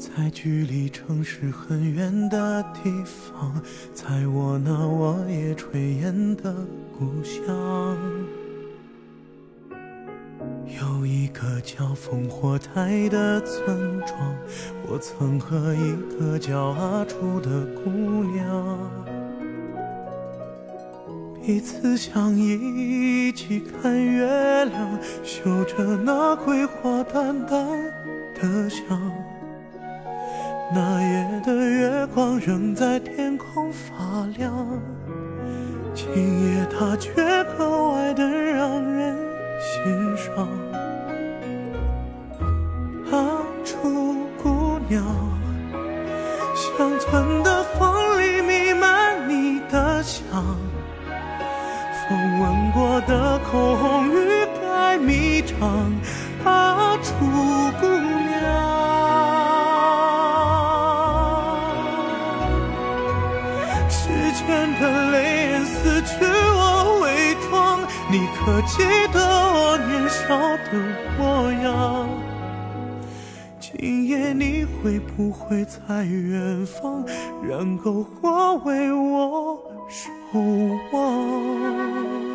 在距离城市很远的地方，在我那我也炊烟的故乡，有一个叫烽火台的村庄，我曾和一个叫阿楚的姑娘，彼此相依，一起看月亮，嗅着那桂花淡淡的香。那夜的月光仍在天空发亮，今夜它却格外的让的模样？今夜你会不会在远方，燃篝火为我守望？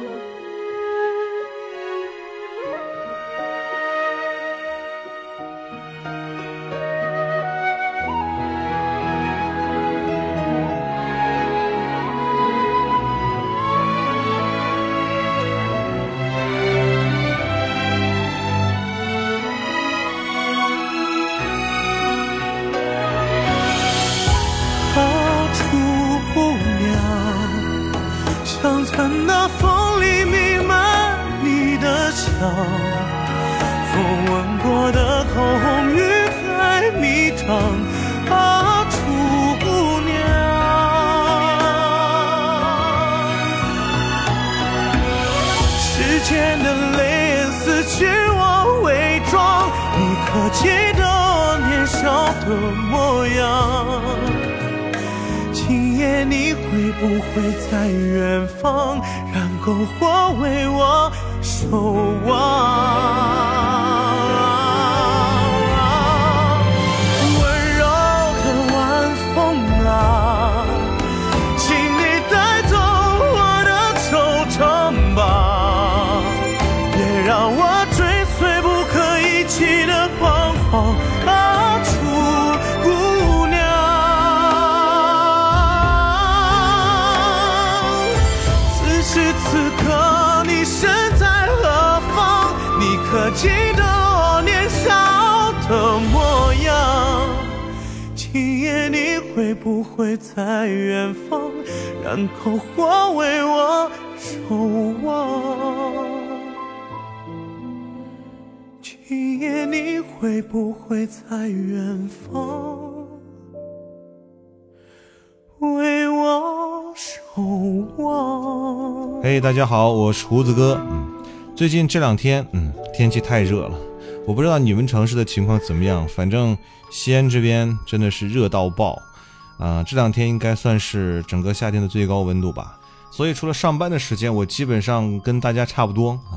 会在远方，燃篝火为我守望？今夜你会不会在远方？为我守望。嘿、大家好，我是胡子哥。嗯，最近这两天，嗯，天气太热了，我不知道你们城市的情况怎么样，反正西安这边真的是热到爆。啊、这两天应该算是整个夏天的最高温度吧。所以除了上班的时间，我基本上跟大家差不多啊，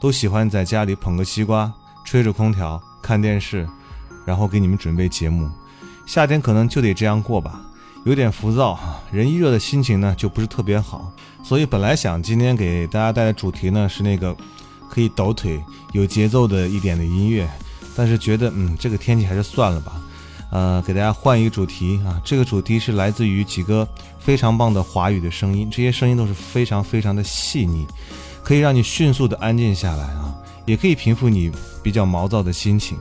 都喜欢在家里捧个西瓜，吹着空调看电视，然后给你们准备节目。夏天可能就得这样过吧，有点浮躁，人一热的心情呢就不是特别好。所以本来想今天给大家带的主题呢是那个可以抖腿、有节奏的一点的音乐，但是觉得嗯这个天气还是算了吧。呃，给大家换一个主题啊，这个主题是来自于几个非常棒的华语的声音，这些声音都是非常非常的细腻，可以让你迅速的安静下来啊，也可以平复你比较毛躁的心情。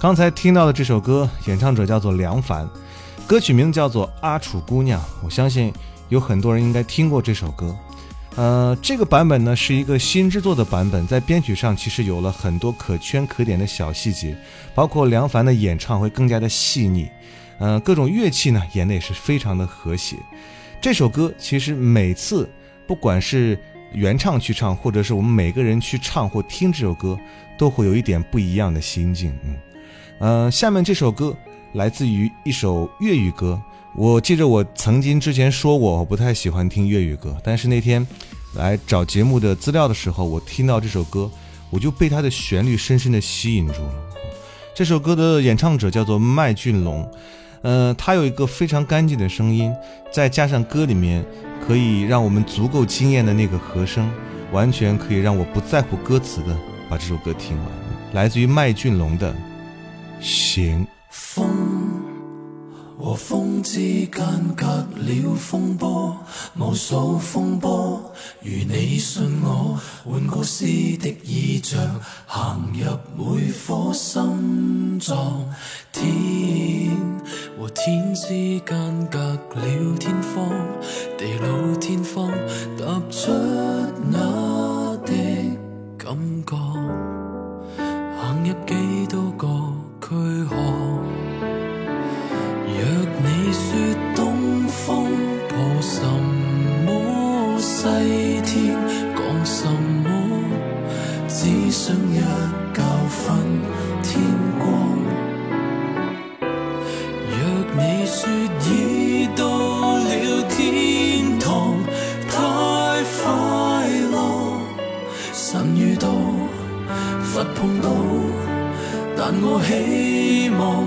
刚才听到的这首歌，演唱者叫做梁凡，歌曲名字叫做《阿楚姑娘》。我相信有很多人应该听过这首歌。呃，这个版本呢是一个新制作的版本，在编曲上其实有了很多可圈可点的小细节，包括梁凡的演唱会更加的细腻，呃，各种乐器呢演的也是非常的和谐。这首歌其实每次不管是原唱去唱，或者是我们每个人去唱或听这首歌，都会有一点不一样的心境。嗯。呃，下面这首歌来自于一首粤语歌。我记着我曾经之前说过，我不太喜欢听粤语歌，但是那天来找节目的资料的时候，我听到这首歌，我就被它的旋律深深的吸引住了。这首歌的演唱者叫做麦浚龙，呃，他有一个非常干净的声音，再加上歌里面可以让我们足够惊艳的那个和声，完全可以让我不在乎歌词的把这首歌听完。来自于麦浚龙的。行。风和风之间隔了风波，无数风波，如你信我，换个诗的意象，行入每颗心脏。天和天之间隔了天荒，地老天荒，踏出那的感觉，行入几多个。躯壳。说东风破什么，西天讲什么，只想一觉瞓天光。若你说已到了天堂，太快乐，神遇到，佛碰到。但我希望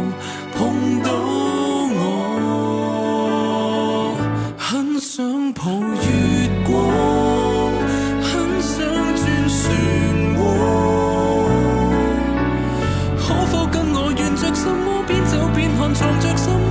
抱月光，很想转漩涡。可否跟我沿着什么边走边看，藏着什么，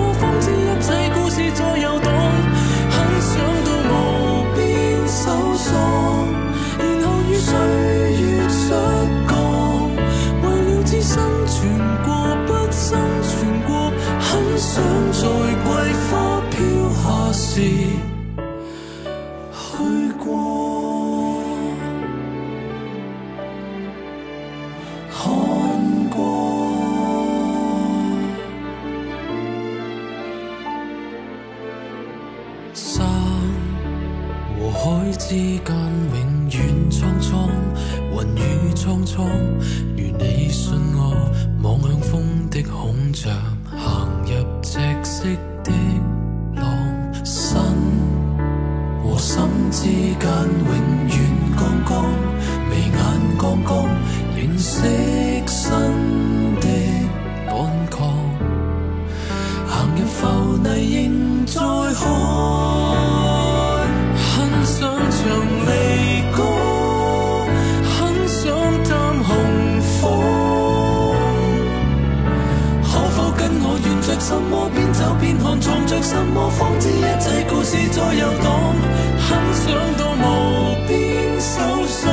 什么边走边看，藏着什么，方知一切故事在游荡。很想到无边搜索，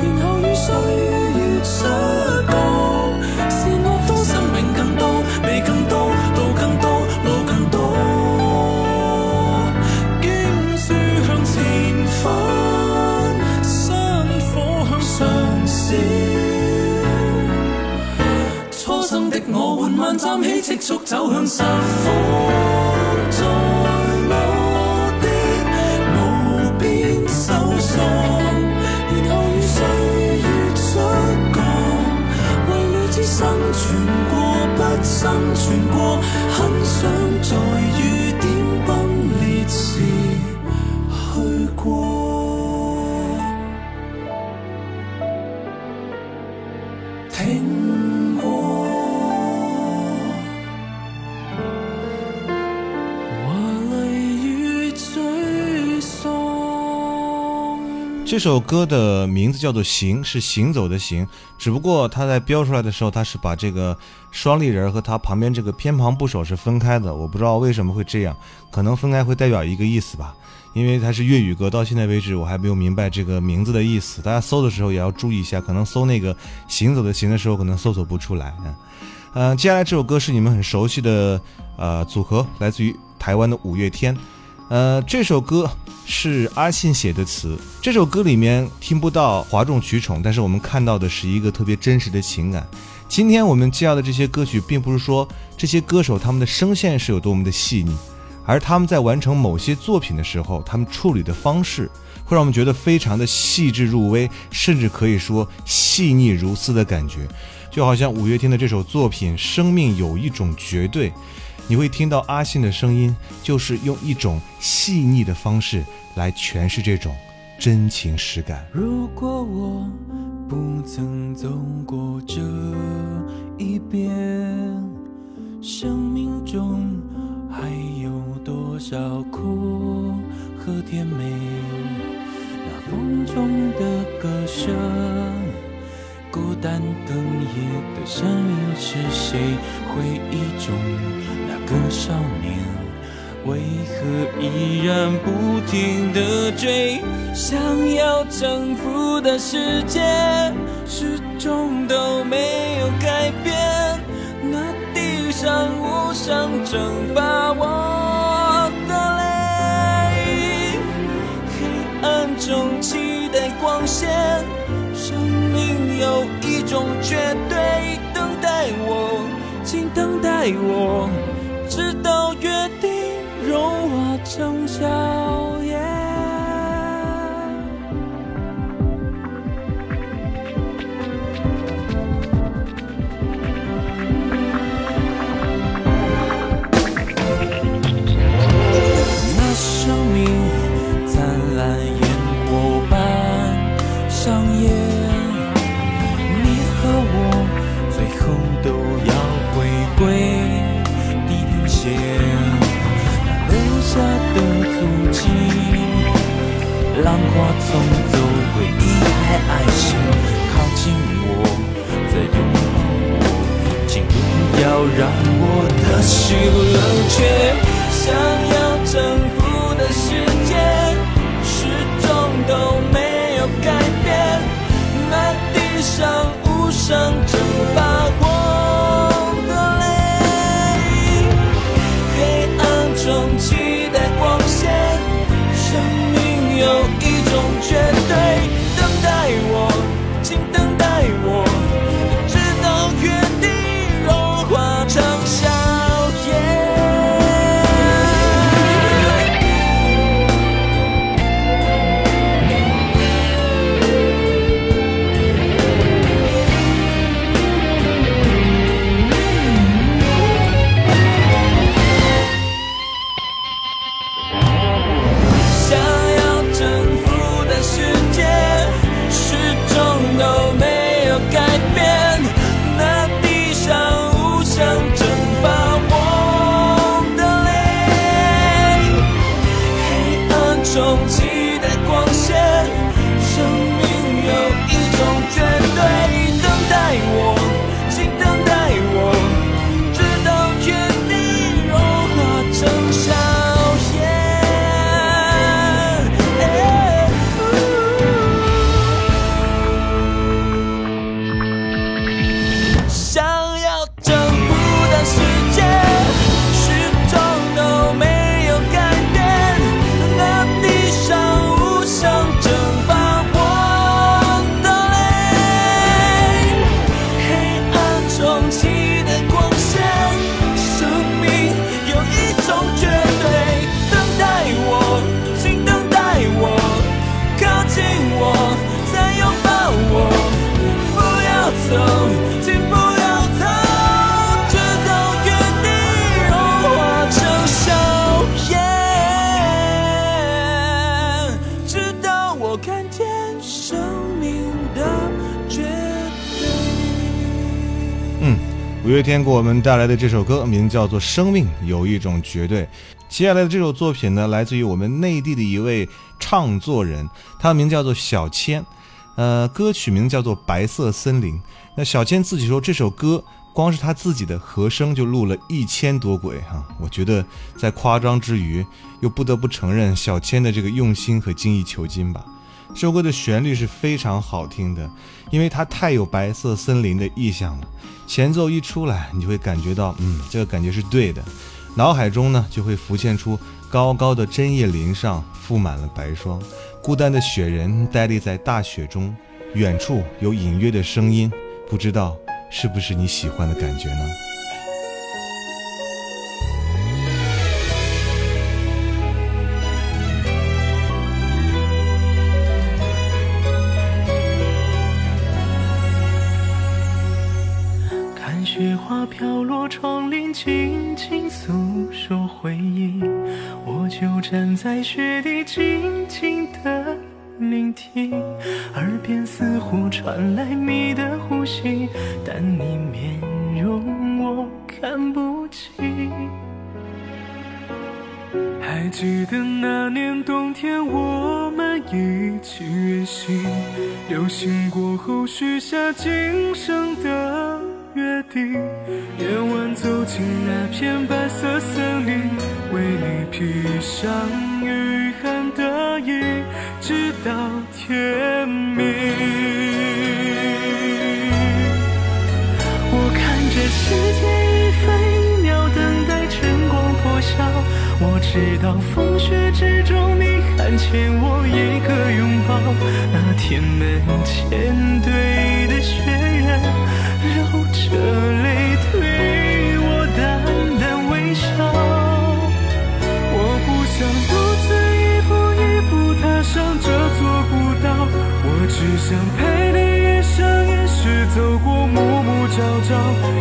然后与岁月失降。站起，赤速走向十方，在我的无边搜索，然后与岁月出降，为了知生存过不生存过，很想在雨点崩裂时去过。这首歌的名字叫做“行”，是行走的“行”，只不过它在标出来的时候，它是把这个双立人和它旁边这个偏旁部首是分开的。我不知道为什么会这样，可能分开会代表一个意思吧。因为它是粤语歌，到现在为止我还没有明白这个名字的意思。大家搜的时候也要注意一下，可能搜那个“行走的行”的时候，可能搜索不出来啊。嗯，接下来这首歌是你们很熟悉的呃组合，来自于台湾的五月天。呃，这首歌是阿信写的词。这首歌里面听不到哗众取宠，但是我们看到的是一个特别真实的情感。今天我们介绍的这些歌曲，并不是说这些歌手他们的声线是有多么的细腻，而他们在完成某些作品的时候，他们处理的方式会让我们觉得非常的细致入微，甚至可以说细腻如丝的感觉。就好像五月天的这首作品《生命有一种绝对》。你会听到阿信的声音，就是用一种细腻的方式来诠释这种真情实感。如果我不曾走过这一边，生命中还有多少苦和甜美？那风中的歌声，孤单哽咽的声音是谁？回忆中那个少年，为何依然不停地追？想要征服的世界，始终都没有改变。那地上无声蒸发我的泪，黑暗中期待光线。生命有中绝对，等待我，请等待我，直到约定融化成沙让我的心冷却。想要征服的世界，始终都没有改变。那地上无声五月天给我们带来的这首歌名叫做《生命有一种绝对》。接下来的这首作品呢，来自于我们内地的一位唱作人，他的名叫做小千，呃，歌曲名叫做《白色森林》。那小千自己说，这首歌光是他自己的和声就录了一千多轨哈。我觉得在夸张之余，又不得不承认小千的这个用心和精益求精吧。这首歌的旋律是非常好听的，因为它太有白色森林的意象了。前奏一出来，你就会感觉到，嗯，这个感觉是对的。脑海中呢，就会浮现出高高的针叶林上覆满了白霜，孤单的雪人呆立在大雪中，远处有隐约的声音，不知道是不是你喜欢的感觉呢？飘落窗棂，轻轻诉说回忆。我就站在雪地，静静的聆听。耳边似乎传来你的呼吸，但你面容我看不清。还记得那年冬天，我们一起远行，流星过后许下今生的。约定，夜晚走进那片白色森林，为你披上御寒的衣，直到天明。我看着时间一分一秒，等待晨光破晓。我知道风雪之中，你还欠我一个拥抱。那天门前堆的雪人。流着泪对我淡淡微笑，我不想独自一步一步踏上这座孤岛，我只想陪你一生一世走过暮暮朝朝，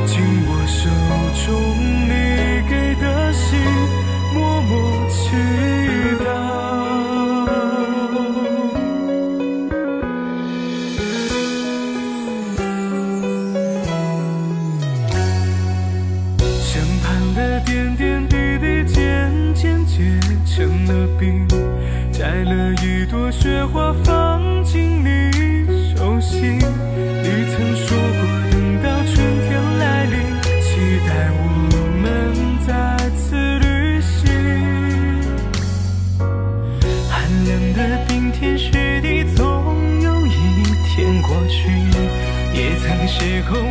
紧握手中雪花放进你手心，你曾说过等到春天来临，期待我们再次旅行。寒冷的冰天雪地，总有一天过去，也曾邂逅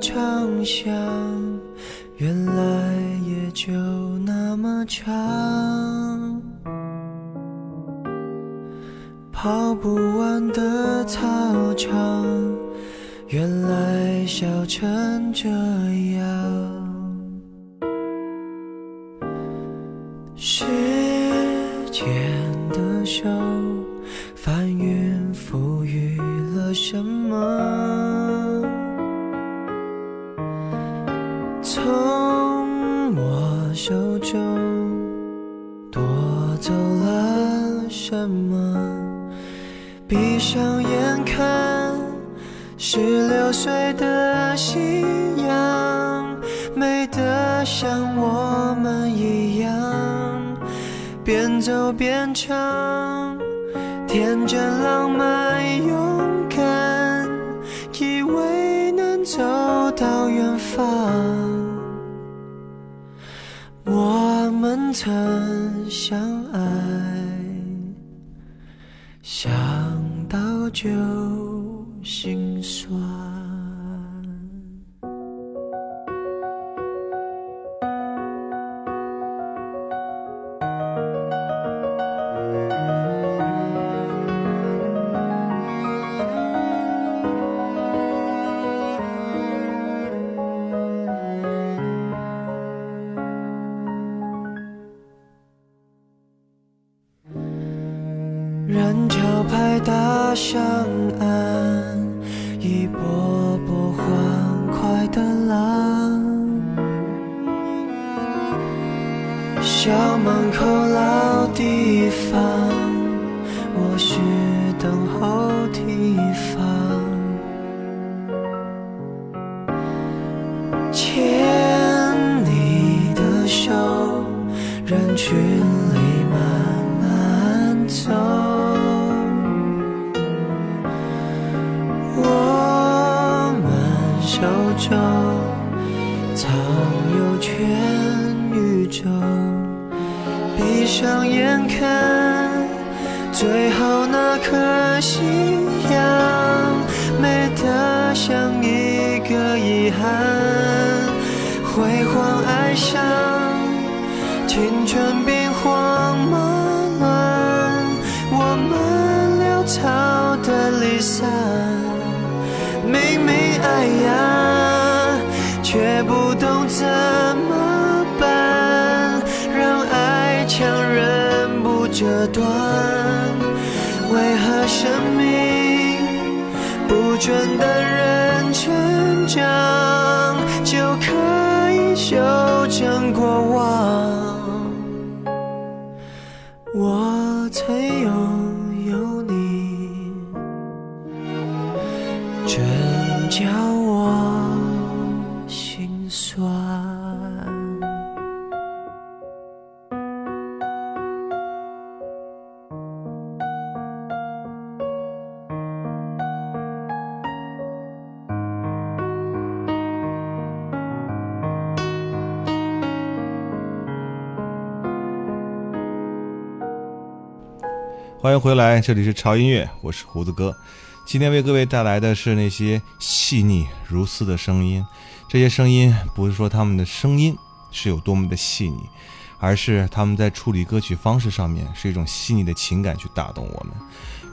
长巷，原来也就那么长。跑不完的操场，原来笑成这样。人潮拍打上岸，一波波欢快的浪。校门口夕阳，美得像一个遗憾，辉煌爱上，青春兵荒马乱，我们潦草的离散。明明爱呀，却不懂怎么办，让爱强忍不折断。为何生命不准的人成长，就可以修正过往？回来，这里是潮音乐，我是胡子哥。今天为各位带来的是那些细腻如丝的声音。这些声音不是说他们的声音是有多么的细腻，而是他们在处理歌曲方式上面是一种细腻的情感去打动我们。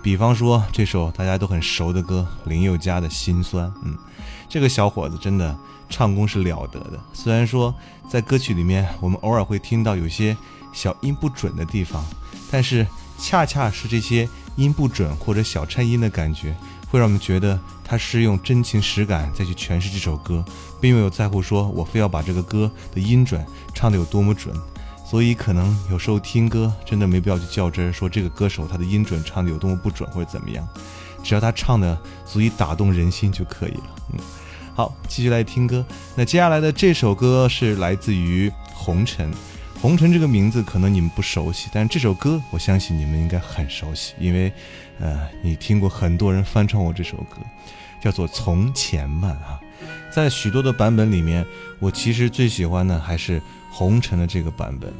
比方说这首大家都很熟的歌《林宥嘉的心酸》，嗯，这个小伙子真的唱功是了得的。虽然说在歌曲里面我们偶尔会听到有些小音不准的地方，但是恰恰是这些音不准或者小颤音的感觉，会让我们觉得他是用真情实感再去诠释这首歌，并没有在乎说我非要把这个歌的音准唱得有多么准。所以可能有时候听歌真的没必要去较真儿，说这个歌手他的音准唱的有多么不准或者怎么样，只要他唱的足以打动人心就可以了。嗯，好，继续来听歌。那接下来的这首歌是来自于红尘。红尘这个名字可能你们不熟悉，但是这首歌我相信你们应该很熟悉，因为，呃，你听过很多人翻唱过这首歌，叫做《从前慢》啊。在许多的版本里面，我其实最喜欢的还是红尘的这个版本，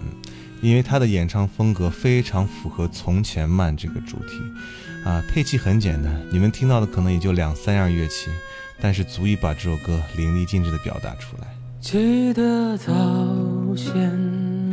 因为他的演唱风格非常符合《从前慢》这个主题，啊，配器很简单，你们听到的可能也就两三样乐器，但是足以把这首歌淋漓尽致的表达出来。记得早先。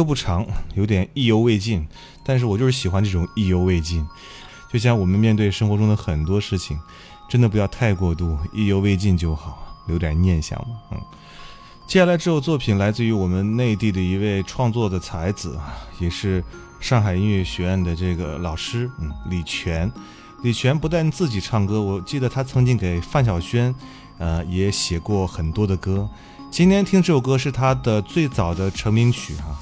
歌不长，有点意犹未尽，但是我就是喜欢这种意犹未尽。就像我们面对生活中的很多事情，真的不要太过度，意犹未尽就好，留点念想嘛。嗯，接下来这首作品来自于我们内地的一位创作的才子，也是上海音乐学院的这个老师，嗯，李泉。李泉不但自己唱歌，我记得他曾经给范晓萱，呃，也写过很多的歌。今天听这首歌是他的最早的成名曲哈，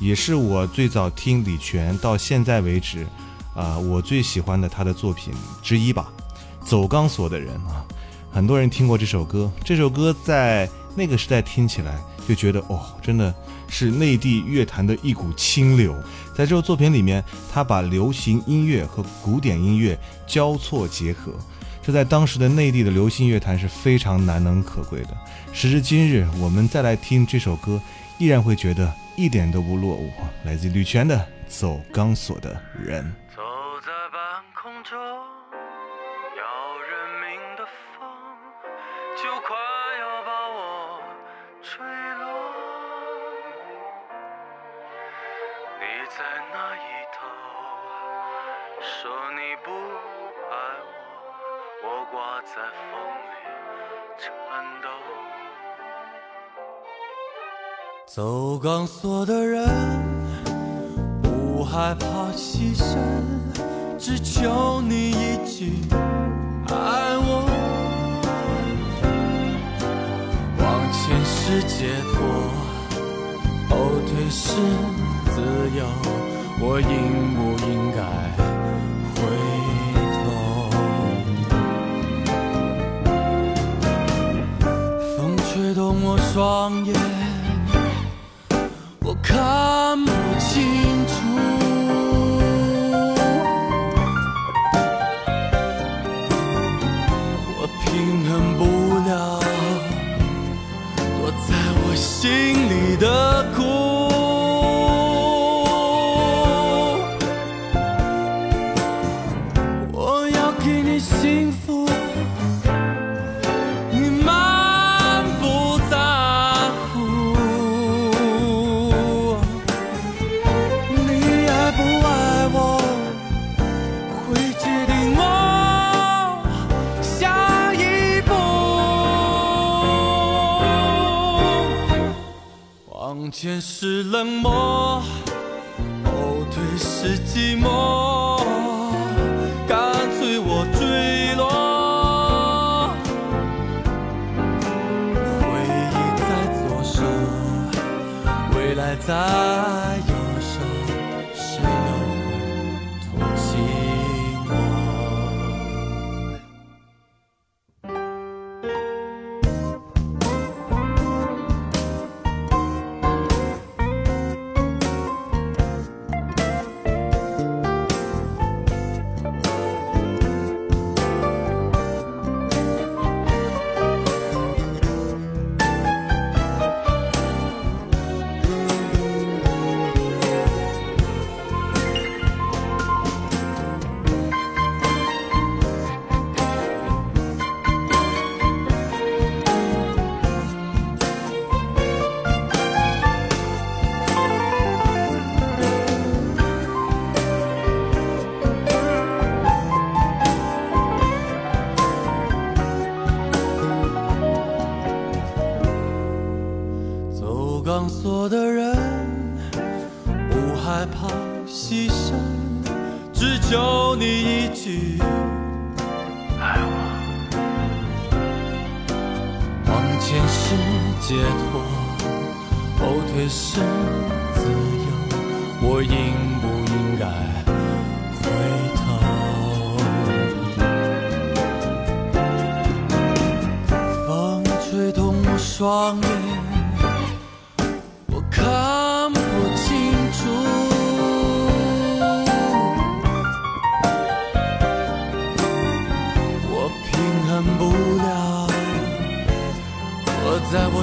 也是我最早听李泉到现在为止。啊，我最喜欢的他的作品之一吧，《走钢索的人》啊，很多人听过这首歌。这首歌在那个时代听起来就觉得哦，真的是内地乐坛的一股清流。在这首作品里面，他把流行音乐和古典音乐交错结合，这在当时的内地的流行乐坛是非常难能可贵的。时至今日，我们再来听这首歌，依然会觉得一点都不落伍。来自吕泉的《走钢索的人》。走钢索的人不害怕牺牲，只求你一句爱我。往前是解脱，后退是自由，我应不应该回头？风吹动？我双眼，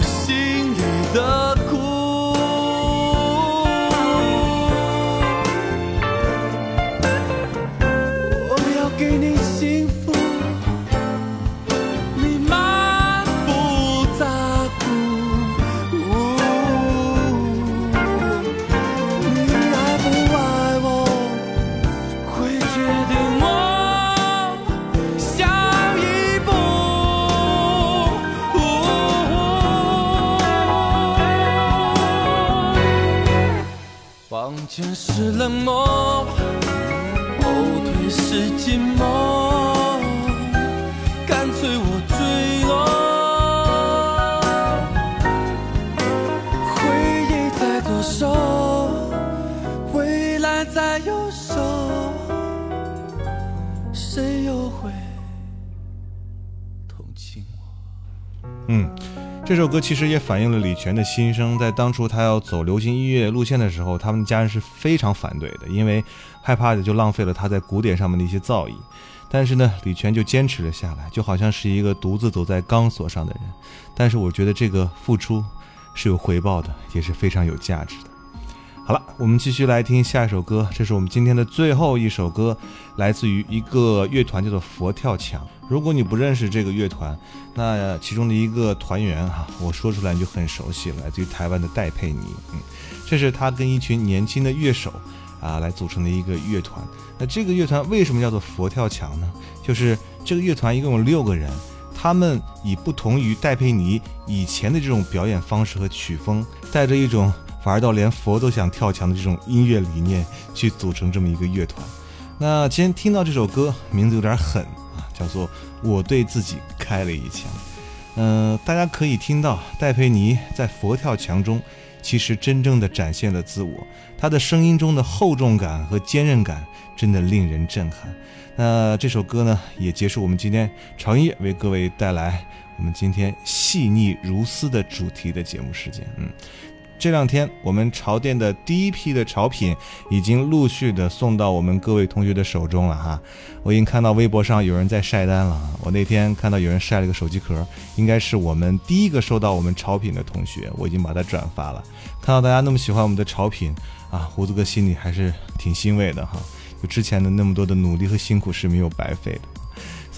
心里的这首歌其实也反映了李泉的心声。在当初他要走流行音乐路线的时候，他们家人是非常反对的，因为害怕的就浪费了他在古典上面的一些造诣。但是呢，李泉就坚持了下来，就好像是一个独自走在钢索上的人。但是我觉得这个付出是有回报的，也是非常有价值的。好了，我们继续来听下一首歌，这是我们今天的最后一首歌，来自于一个乐团叫做佛跳墙。如果你不认识这个乐团，那其中的一个团员哈、我说出来你就很熟悉了，来自于台湾的戴佩妮。嗯，这是他跟一群年轻的乐手啊来组成的一个乐团。那这个乐团为什么叫做佛跳墙呢？就是这个乐团一共有六个人，他们以不同于戴佩妮以前的这种表演方式和曲风，带着一种反而到连佛都想跳墙的这种音乐理念，去组成这么一个乐团。那今天听到这首歌，名字有点狠啊，叫做《我对自己开了一枪》。嗯、大家可以听到戴佩妮在佛跳墙中，其实真正的展现了自我，她的声音中的厚重感和坚韧感，真的令人震撼。那这首歌呢，也结束我们今天长夜为各位带来我们今天细腻如丝的主题的节目时间。嗯，这两天我们潮店的第一批的潮品已经陆续的送到我们各位同学的手中了哈。我已经看到微博上有人在晒单了。我那天看到有人晒了个手机壳，应该是我们第一个收到我们潮品的同学，我已经把它转发了。看到大家那么喜欢我们的潮品啊，胡子哥心里还是挺欣慰的哈。就之前的那么多的努力和辛苦是没有白费的。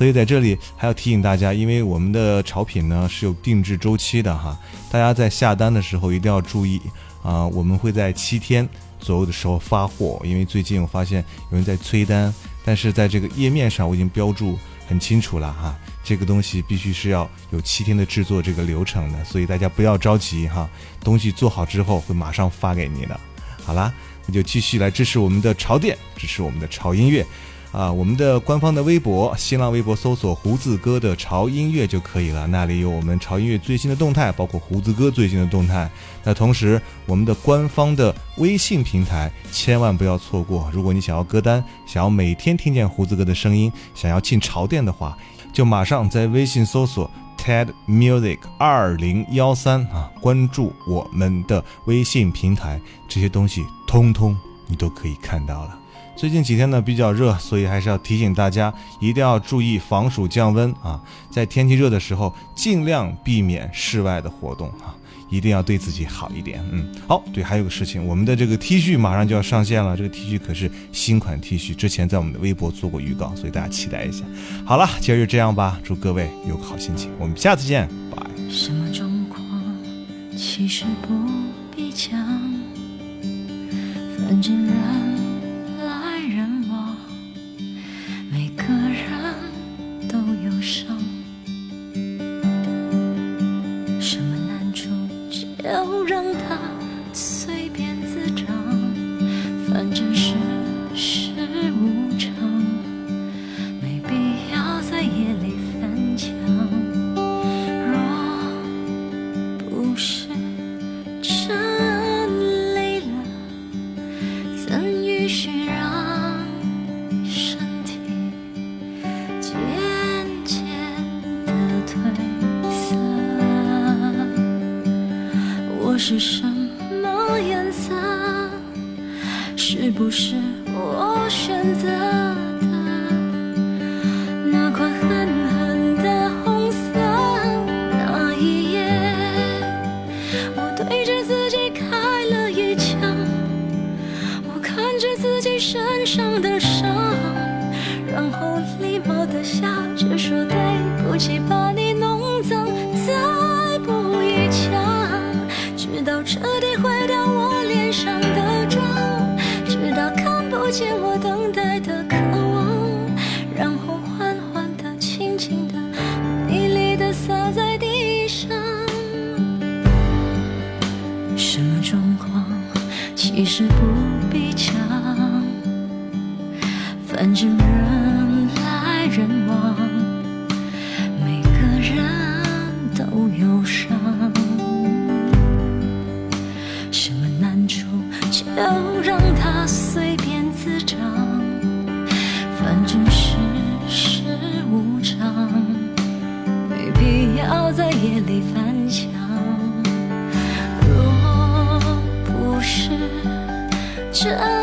所以在这里还要提醒大家，因为我们的潮品呢是有定制周期的哈，大家在下单的时候一定要注意啊，我们会在七天左右的时候发货，因为最近我发现有人在催单，但是在这个页面上我已经标注很清楚了哈，这个东西必须是要有七天的制作这个流程的，所以大家不要着急哈，东西做好之后会马上发给你的。好啦，那就继续来支持我们的潮店，支持我们的潮音乐。啊，我们的官方的微博，新浪微博搜索“胡子哥的潮音乐”就可以了。那里有我们潮音乐最新的动态，包括胡子哥最新的动态。那同时，我们的官方的微信平台千万不要错过。如果你想要歌单，想要每天听见胡子哥的声音，想要进潮店的话，就马上在微信搜索 “TED Music 二零幺三”啊，关注我们的微信平台，这些东西通通你都可以看到了。最近几天呢比较热，所以还是要提醒大家一定要注意防暑降温啊！在天气热的时候，尽量避免室外的活动啊，一定要对自己好一点。嗯，好，对，还有个事情，我们的这个 T 恤马上就要上线了，这个 T 恤可是新款 T 恤，之前在我们的微博做过预告，所以大家期待一下。好了，今儿就这样吧，祝各位有个好心情，我们下次见，拜。什么状况其实不必讲，反正人着自己身上的伤，然后礼貌的笑着说对不起，把你弄脏，再补一枪，直到彻底毁掉我脸上的妆，直到看不见我等待的渴望。然后缓缓的、轻轻的、美丽的洒在地上。什么状况其实不真累